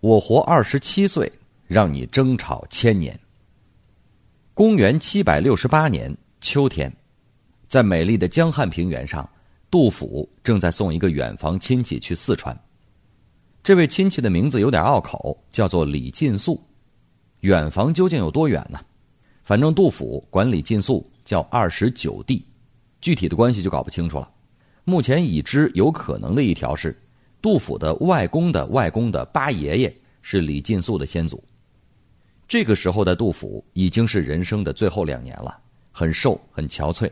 我活二十七岁，让你争吵千年。公元七百六十八年秋天，在美丽的江汉平原上，杜甫正在送一个远房亲戚去四川。这位亲戚的名字有点拗口，叫做李进素。远房究竟有多远呢？反正杜甫管李进素叫二十九弟，具体的关系就搞不清楚了。目前已知有可能的一条是。杜甫的外公的外公的八爷爷是李进素的先祖。这个时候的杜甫已经是人生的最后两年了，很瘦，很憔悴。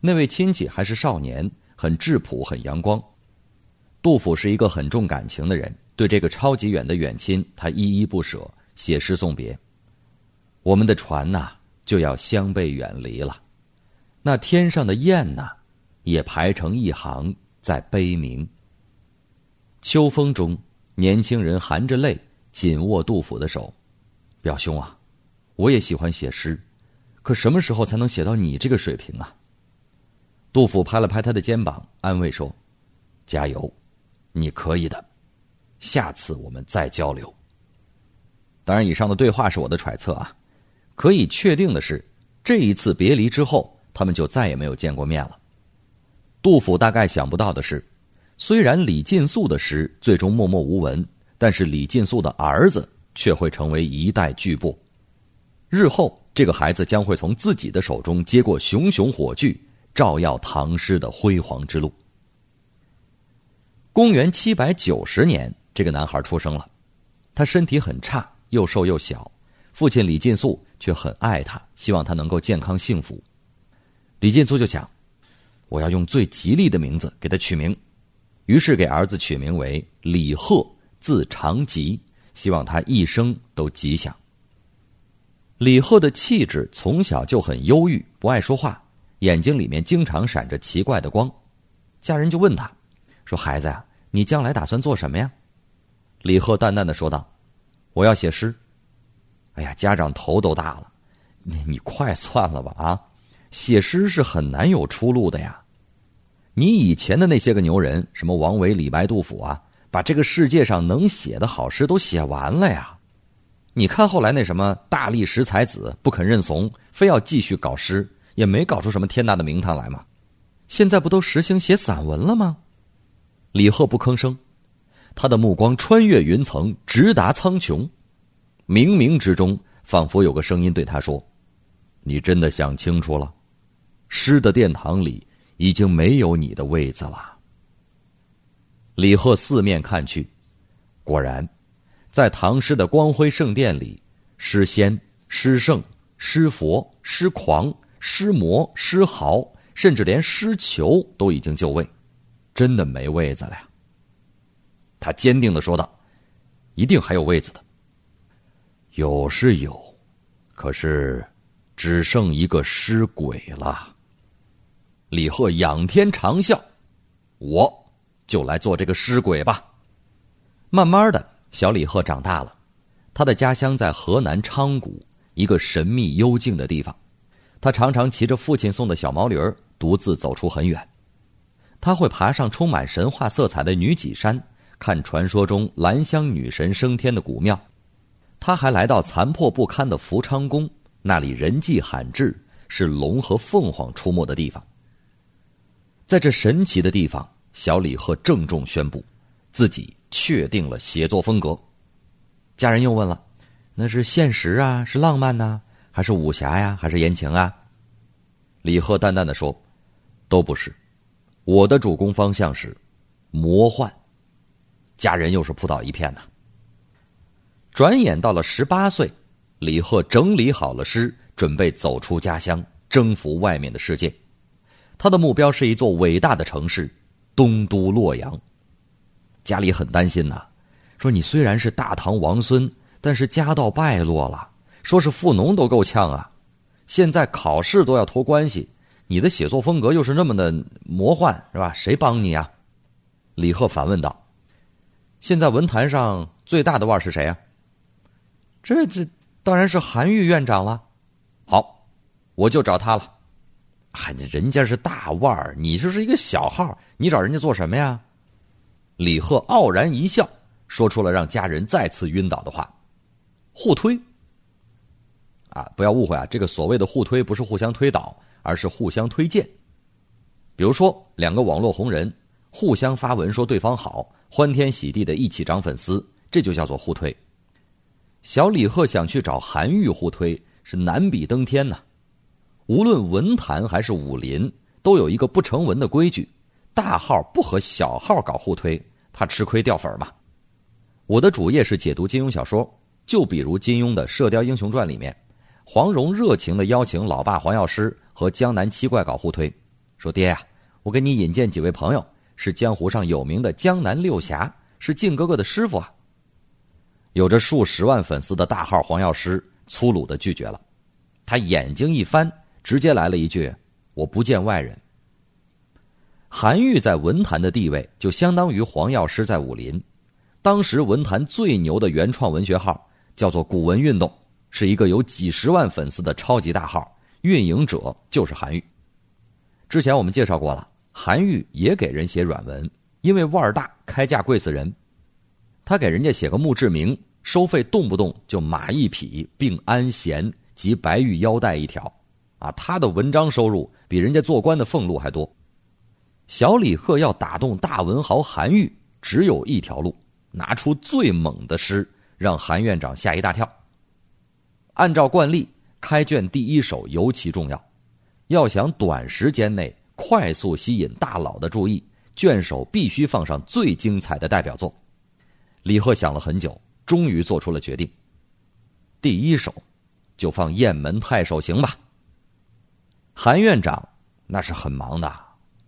那位亲戚还是少年，很质朴，很阳光。杜甫是一个很重感情的人，对这个超级远的远亲，他依依不舍，写诗送别。我们的船呐，就要相背远离了。那天上的雁呐，也排成一行在悲鸣。秋风中，年轻人含着泪紧握杜甫的手，表兄啊，我也喜欢写诗，可什么时候才能写到你这个水平啊？杜甫拍了拍他的肩膀，安慰说：“加油，你可以的，下次我们再交流。”当然，以上的对话是我的揣测啊。可以确定的是，这一次别离之后，他们就再也没有见过面了。杜甫大概想不到的是。虽然李进素的诗最终默默无闻，但是李进素的儿子却会成为一代巨擘。日后，这个孩子将会从自己的手中接过熊熊火炬，照耀唐诗的辉煌之路。公元七百九十年，这个男孩出生了，他身体很差，又瘦又小，父亲李进素却很爱他，希望他能够健康幸福。李进素就想，我要用最吉利的名字给他取名。于是给儿子取名为李贺，字长吉，希望他一生都吉祥。李贺的气质从小就很忧郁，不爱说话，眼睛里面经常闪着奇怪的光。家人就问他，说：“孩子呀，你将来打算做什么呀？”李贺淡淡的说道：“我要写诗。”哎呀，家长头都大了，你你快算了吧啊！写诗是很难有出路的呀。你以前的那些个牛人，什么王维、李白、杜甫啊，把这个世界上能写的好诗都写完了呀。你看后来那什么大力士才子不肯认怂，非要继续搞诗，也没搞出什么天大的名堂来嘛。现在不都实行写散文了吗？李贺不吭声，他的目光穿越云层，直达苍穹。冥冥之中，仿佛有个声音对他说：“你真的想清楚了？诗的殿堂里。”已经没有你的位子了。李贺四面看去，果然，在唐诗的光辉圣殿里，诗仙、诗圣、诗佛、诗狂、诗魔、诗豪，甚至连诗囚都已经就位，真的没位子了呀。他坚定的说道：“一定还有位子的。有是有，可是，只剩一个诗鬼了。”李贺仰天长啸：“我就来做这个尸鬼吧。”慢慢的小李贺长大了，他的家乡在河南昌谷一个神秘幽静的地方。他常常骑着父亲送的小毛驴儿，独自走出很远。他会爬上充满神话色彩的女脊山，看传说中兰香女神升天的古庙。他还来到残破不堪的福昌宫，那里人迹罕至，是龙和凤凰出没的地方。在这神奇的地方，小李贺郑重宣布，自己确定了写作风格。家人又问了：“那是现实啊，是浪漫呢，还是武侠呀，还是言情啊？”李贺淡淡的说：“都不是，我的主攻方向是魔幻。”家人又是扑倒一片呐。转眼到了十八岁，李贺整理好了诗，准备走出家乡，征服外面的世界。他的目标是一座伟大的城市——东都洛阳。家里很担心呐，说你虽然是大唐王孙，但是家道败落了，说是富农都够呛啊。现在考试都要托关系，你的写作风格又是那么的魔幻，是吧？谁帮你啊？李贺反问道：“现在文坛上最大的腕是谁呀？”这这当然是韩愈院长了。好，我就找他了。嗨，人家是大腕儿，你就是一个小号，你找人家做什么呀？李贺傲然一笑，说出了让家人再次晕倒的话：“互推。”啊，不要误会啊，这个所谓的互推不是互相推倒，而是互相推荐。比如说，两个网络红人互相发文说对方好，欢天喜地的一起涨粉丝，这就叫做互推。小李贺想去找韩愈互推，是难比登天呐。无论文坛还是武林，都有一个不成文的规矩：大号不和小号搞互推，怕吃亏掉粉嘛。我的主业是解读金庸小说，就比如金庸的《射雕英雄传》里面，黄蓉热情的邀请老爸黄药师和江南七怪搞互推，说：“爹呀，我给你引荐几位朋友，是江湖上有名的江南六侠，是靖哥哥的师傅啊。”有着数十万粉丝的大号黄药师粗鲁的拒绝了，他眼睛一翻。直接来了一句：“我不见外人。”韩愈在文坛的地位就相当于黄药师在武林。当时文坛最牛的原创文学号叫做“古文运动”，是一个有几十万粉丝的超级大号，运营者就是韩愈。之前我们介绍过了，韩愈也给人写软文，因为腕儿大，开价贵死人。他给人家写个墓志铭，收费动不动就马一匹，并安弦及白玉腰带一条。啊，他的文章收入比人家做官的俸禄还多。小李贺要打动大文豪韩愈，只有一条路：拿出最猛的诗，让韩院长吓一大跳。按照惯例，开卷第一首尤其重要，要想短时间内快速吸引大佬的注意，卷首必须放上最精彩的代表作。李贺想了很久，终于做出了决定：第一首就放《雁门太守行》吧。韩院长那是很忙的，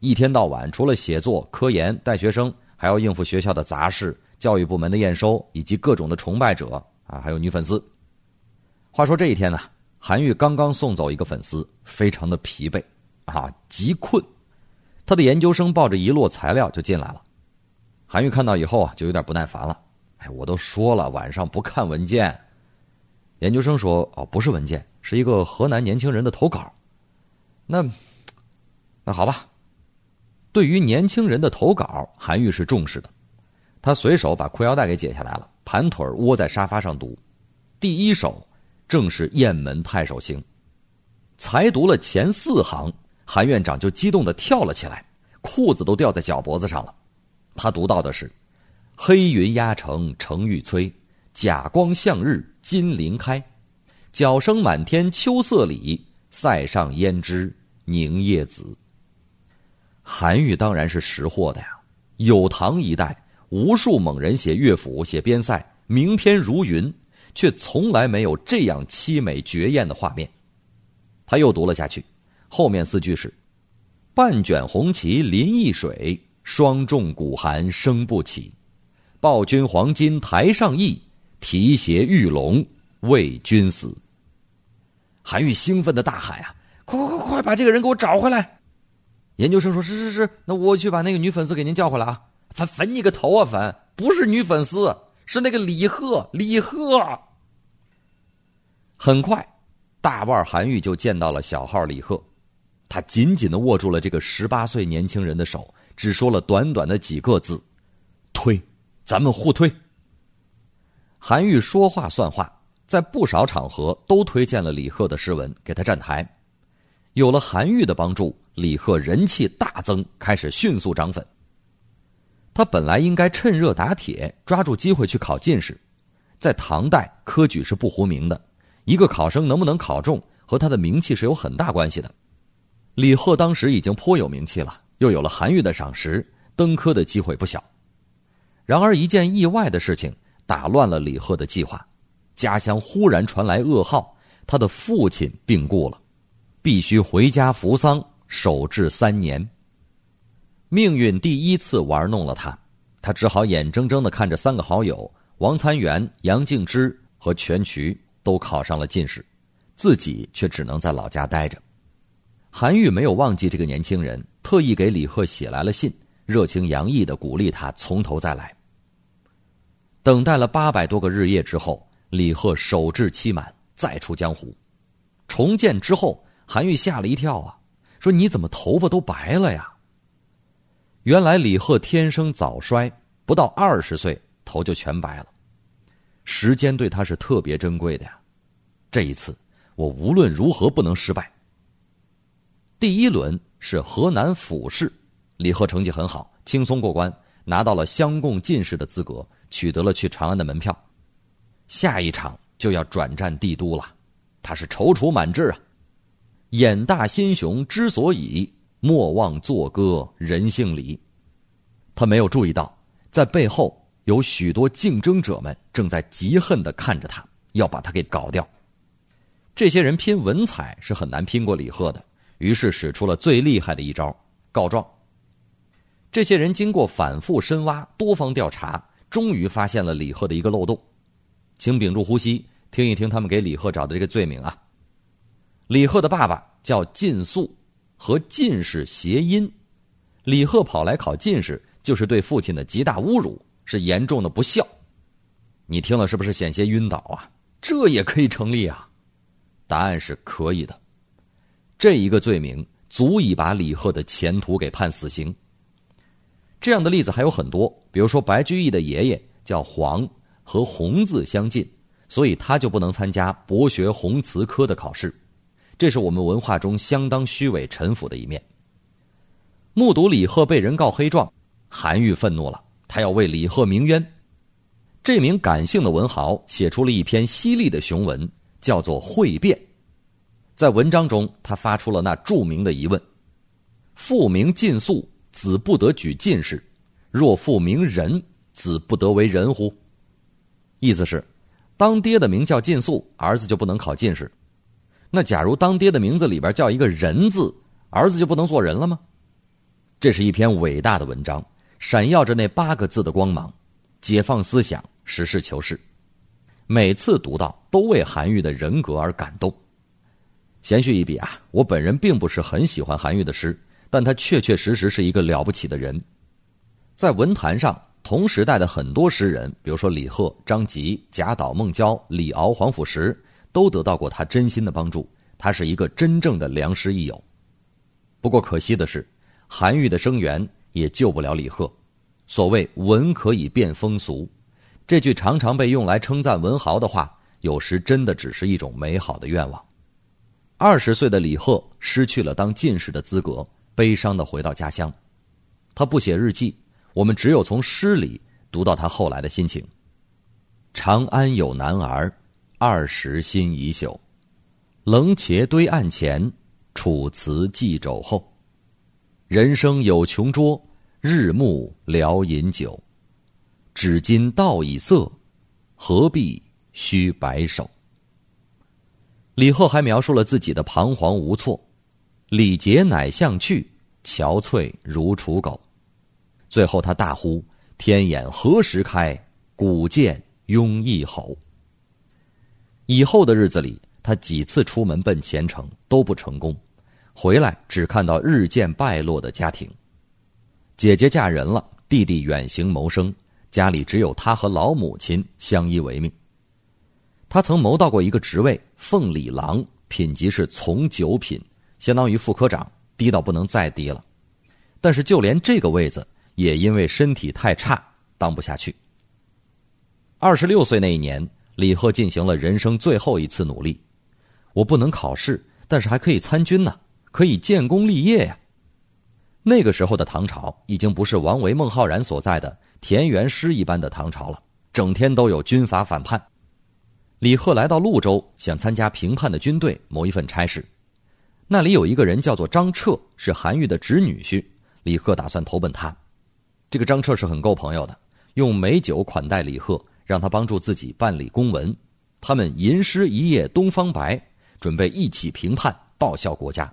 一天到晚除了写作、科研、带学生，还要应付学校的杂事、教育部门的验收，以及各种的崇拜者啊，还有女粉丝。话说这一天呢，韩愈刚刚送走一个粉丝，非常的疲惫啊，极困。他的研究生抱着一摞材料就进来了，韩愈看到以后啊，就有点不耐烦了。哎，我都说了晚上不看文件。研究生说：“哦，不是文件，是一个河南年轻人的投稿。”那，那好吧。对于年轻人的投稿，韩愈是重视的。他随手把裤腰带给解下来了，盘腿窝在沙发上读。第一首正是《雁门太守行》，才读了前四行，韩院长就激动的跳了起来，裤子都掉在脚脖子上了。他读到的是：“黑云压城城欲摧，甲光向日金鳞开，角声满天秋色里，塞上胭脂。”凝夜子，韩愈当然是识货的呀。有唐一代，无数猛人写乐府、写边塞，名篇如云，却从来没有这样凄美绝艳的画面。他又读了下去，后面四句是：“半卷红旗临易水，霜重鼓寒声不起。报君黄金台上意，提携玉龙为君死。”韩愈兴奋的大喊啊！快快快快把这个人给我找回来！研究生说：“是是是，那我去把那个女粉丝给您叫回来啊！”粉粉你个头啊！粉不是女粉丝，是那个李贺。李贺。很快，大腕韩愈就见到了小号李贺，他紧紧的握住了这个十八岁年轻人的手，只说了短短的几个字：“推，咱们互推。”韩愈说话算话，在不少场合都推荐了李贺的诗文，给他站台。有了韩愈的帮助，李贺人气大增，开始迅速涨粉。他本来应该趁热打铁，抓住机会去考进士。在唐代，科举是不糊名的，一个考生能不能考中，和他的名气是有很大关系的。李贺当时已经颇有名气了，又有了韩愈的赏识，登科的机会不小。然而，一件意外的事情打乱了李贺的计划：家乡忽然传来噩耗，他的父亲病故了。必须回家扶丧，守至三年。命运第一次玩弄了他，他只好眼睁睁的看着三个好友王参元、杨敬之和全渠都考上了进士，自己却只能在老家待着。韩愈没有忘记这个年轻人，特意给李贺写来了信，热情洋溢的鼓励他从头再来。等待了八百多个日夜之后，李贺守制期满，再出江湖。重建之后。韩愈吓了一跳啊，说：“你怎么头发都白了呀？”原来李贺天生早衰，不到二十岁头就全白了。时间对他是特别珍贵的呀，这一次我无论如何不能失败。第一轮是河南府试，李贺成绩很好，轻松过关，拿到了乡贡进士的资格，取得了去长安的门票。下一场就要转战帝都了，他是踌躇满志啊。眼大心雄之所以，莫忘作歌人姓李。他没有注意到，在背后有许多竞争者们正在嫉恨的看着他，要把他给搞掉。这些人拼文采是很难拼过李贺的，于是使出了最厉害的一招——告状。这些人经过反复深挖、多方调查，终于发现了李贺的一个漏洞。请屏住呼吸，听一听他们给李贺找的这个罪名啊。李贺的爸爸叫靳素，和进士谐音。李贺跑来考进士，就是对父亲的极大侮辱，是严重的不孝。你听了是不是险些晕倒啊？这也可以成立啊？答案是可以的。这一个罪名足以把李贺的前途给判死刑。这样的例子还有很多，比如说白居易的爷爷叫黄，和红字相近，所以他就不能参加博学红词科的考试。这是我们文化中相当虚伪陈腐的一面。目睹李贺被人告黑状，韩愈愤怒了，他要为李贺鸣冤。这名感性的文豪写出了一篇犀利的雄文，叫做《会辩》。在文章中，他发出了那著名的疑问：“父名尽肃，子不得举进士；若父名仁，子不得为人乎？”意思是，当爹的名叫尽肃，儿子就不能考进士。那假如当爹的名字里边叫一个人字，儿子就不能做人了吗？这是一篇伟大的文章，闪耀着那八个字的光芒，解放思想，实事求是。每次读到，都为韩愈的人格而感动。闲叙一笔啊，我本人并不是很喜欢韩愈的诗，但他确确实实是一个了不起的人。在文坛上，同时代的很多诗人，比如说李贺、张籍、贾岛、孟郊、李敖、黄甫石。都得到过他真心的帮助，他是一个真正的良师益友。不过可惜的是，韩愈的声援也救不了李贺。所谓“文可以变风俗”，这句常常被用来称赞文豪的话，有时真的只是一种美好的愿望。二十岁的李贺失去了当进士的资格，悲伤的回到家乡。他不写日记，我们只有从诗里读到他后来的心情。长安有男儿。二十心已朽，冷茄堆案前，楚辞寄肘后。人生有穷桌，日暮聊饮酒。只今道已色，何必须白首？李贺还描述了自己的彷徨无措。礼节乃向去，憔悴如刍狗。最后他大呼：“天眼何时开？古剑拥一吼。”以后的日子里，他几次出门奔前程都不成功，回来只看到日渐败落的家庭。姐姐嫁人了，弟弟远行谋生，家里只有他和老母亲相依为命。他曾谋到过一个职位——奉礼郎，品级是从九品，相当于副科长，低到不能再低了。但是就连这个位子，也因为身体太差，当不下去。二十六岁那一年。李贺进行了人生最后一次努力，我不能考试，但是还可以参军呢，可以建功立业呀。那个时候的唐朝已经不是王维、孟浩然所在的田园诗一般的唐朝了，整天都有军阀反叛。李贺来到潞州，想参加平叛的军队，谋一份差事。那里有一个人叫做张彻，是韩愈的侄女婿，李贺打算投奔他。这个张彻是很够朋友的，用美酒款待李贺。让他帮助自己办理公文，他们吟诗一夜东方白，准备一起平叛，报效国家。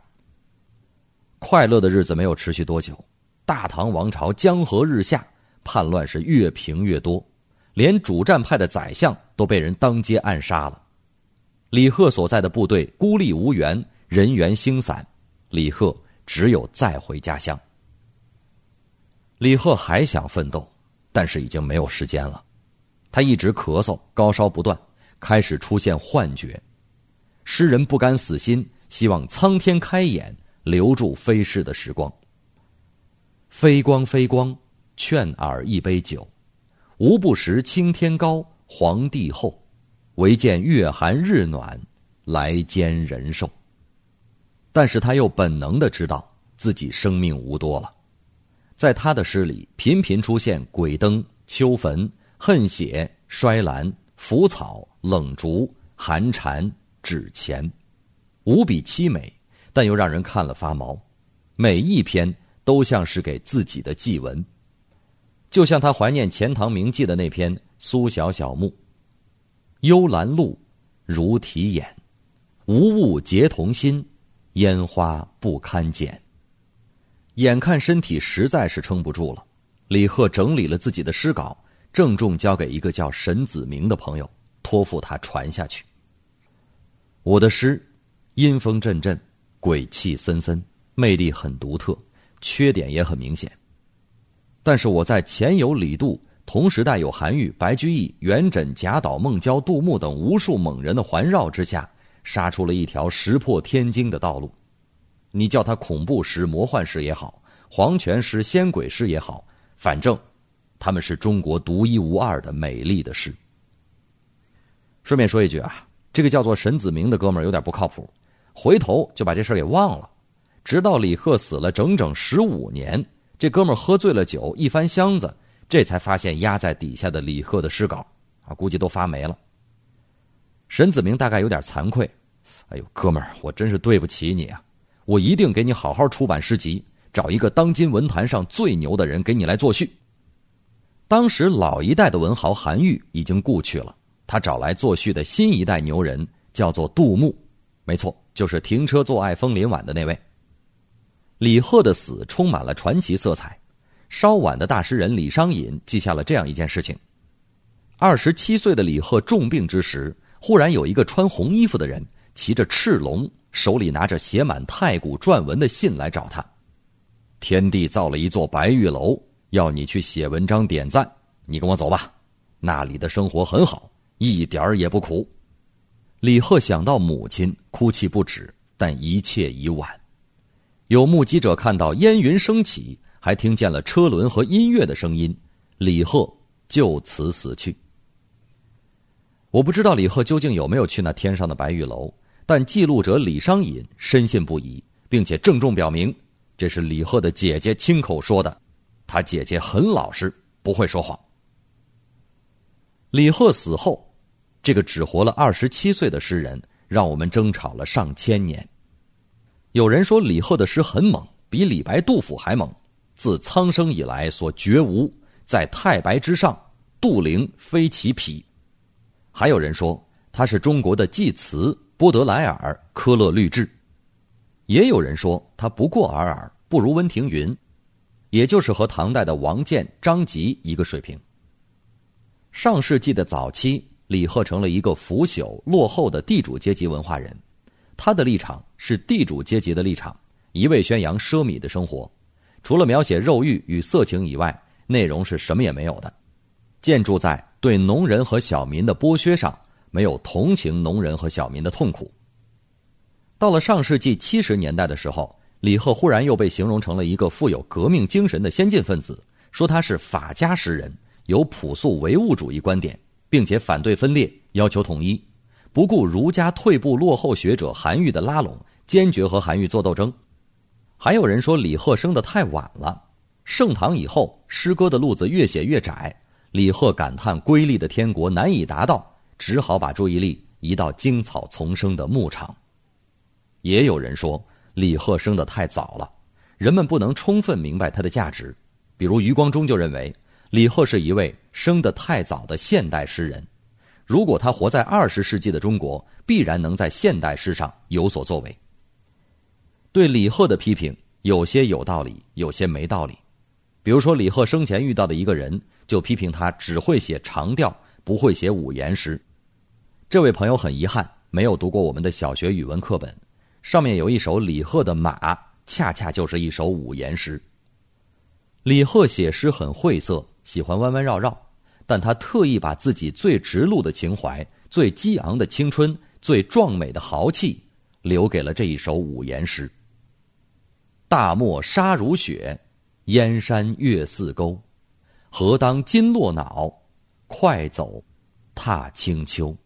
快乐的日子没有持续多久，大唐王朝江河日下，叛乱是越平越多，连主战派的宰相都被人当街暗杀了。李贺所在的部队孤立无援，人员星散，李贺只有再回家乡。李贺还想奋斗，但是已经没有时间了。他一直咳嗽，高烧不断，开始出现幻觉。诗人不甘死心，希望苍天开眼，留住飞逝的时光。飞光飞光，劝尔一杯酒，无不识青天高，黄帝厚，唯见月寒日暖，来煎人寿。但是他又本能的知道自己生命无多了，在他的诗里频频出现鬼灯、秋坟、恨血、衰兰、腐草、冷竹、寒蝉、纸钱，无比凄美，但又让人看了发毛。每一篇都像是给自己的祭文，就像他怀念钱塘名妓的那篇《苏小小墓》：“幽兰露，如啼眼，无物结同心。”烟花不堪剪。眼看身体实在是撑不住了，李贺整理了自己的诗稿，郑重交给一个叫沈子明的朋友，托付他传下去。我的诗，阴风阵阵，鬼气森森，魅力很独特，缺点也很明显。但是我在前有李杜，同时代有韩愈、白居易、元稹、贾岛、孟郊、杜牧等无数猛人的环绕之下。杀出了一条石破天惊的道路，你叫它恐怖诗、魔幻诗也好，黄泉诗、仙鬼诗也好，反正他们是中国独一无二的美丽的诗。顺便说一句啊，这个叫做沈子明的哥们儿有点不靠谱，回头就把这事儿给忘了，直到李贺死了整整十五年，这哥们儿喝醉了酒，一翻箱子，这才发现压在底下的李贺的诗稿，啊，估计都发霉了。沈子明大概有点惭愧，哎呦，哥们儿，我真是对不起你啊！我一定给你好好出版诗集，找一个当今文坛上最牛的人给你来作序。当时老一代的文豪韩愈已经故去了，他找来作序的新一代牛人叫做杜牧，没错，就是停车坐爱枫林晚的那位。李贺的死充满了传奇色彩，稍晚的大诗人李商隐记下了这样一件事情：二十七岁的李贺重病之时。忽然有一个穿红衣服的人，骑着赤龙，手里拿着写满太古篆文的信来找他。天帝造了一座白玉楼，要你去写文章点赞。你跟我走吧，那里的生活很好，一点儿也不苦。李贺想到母亲，哭泣不止，但一切已晚。有目击者看到烟云升起，还听见了车轮和音乐的声音，李贺就此死去。我不知道李贺究竟有没有去那天上的白玉楼，但记录者李商隐深信不疑，并且郑重表明，这是李贺的姐姐亲口说的。他姐姐很老实，不会说谎。李贺死后，这个只活了二十七岁的诗人，让我们争吵了上千年。有人说李贺的诗很猛，比李白、杜甫还猛。自苍生以来所绝无，在太白之上，杜陵非其匹。还有人说他是中国的济慈、波德莱尔、科勒律治，也有人说他不过尔尔，不如温庭筠，也就是和唐代的王建、张籍一个水平。上世纪的早期，李贺成了一个腐朽落后的地主阶级文化人，他的立场是地主阶级的立场，一味宣扬奢靡的生活，除了描写肉欲与色情以外，内容是什么也没有的，建筑在。对农人和小民的剥削上，没有同情农人和小民的痛苦。到了上世纪七十年代的时候，李贺忽然又被形容成了一个富有革命精神的先进分子，说他是法家诗人，有朴素唯物主义观点，并且反对分裂，要求统一，不顾儒家退步落后学者韩愈的拉拢，坚决和韩愈做斗争。还有人说李贺生得太晚了，盛唐以后，诗歌的路子越写越窄。李贺感叹瑰丽的天国难以达到，只好把注意力移到荆草丛生的牧场。也有人说李贺生得太早了，人们不能充分明白他的价值。比如余光中就认为李贺是一位生得太早的现代诗人，如果他活在二十世纪的中国，必然能在现代诗上有所作为。对李贺的批评有些有道理，有些没道理。比如说李贺生前遇到的一个人。就批评他只会写长调，不会写五言诗。这位朋友很遗憾，没有读过我们的小学语文课本，上面有一首李贺的《马》，恰恰就是一首五言诗。李贺写诗很晦涩，喜欢弯弯绕绕，但他特意把自己最直露的情怀、最激昂的青春、最壮美的豪气，留给了这一首五言诗：大漠沙如雪，燕山月似钩。何当金络脑，快走，踏清秋。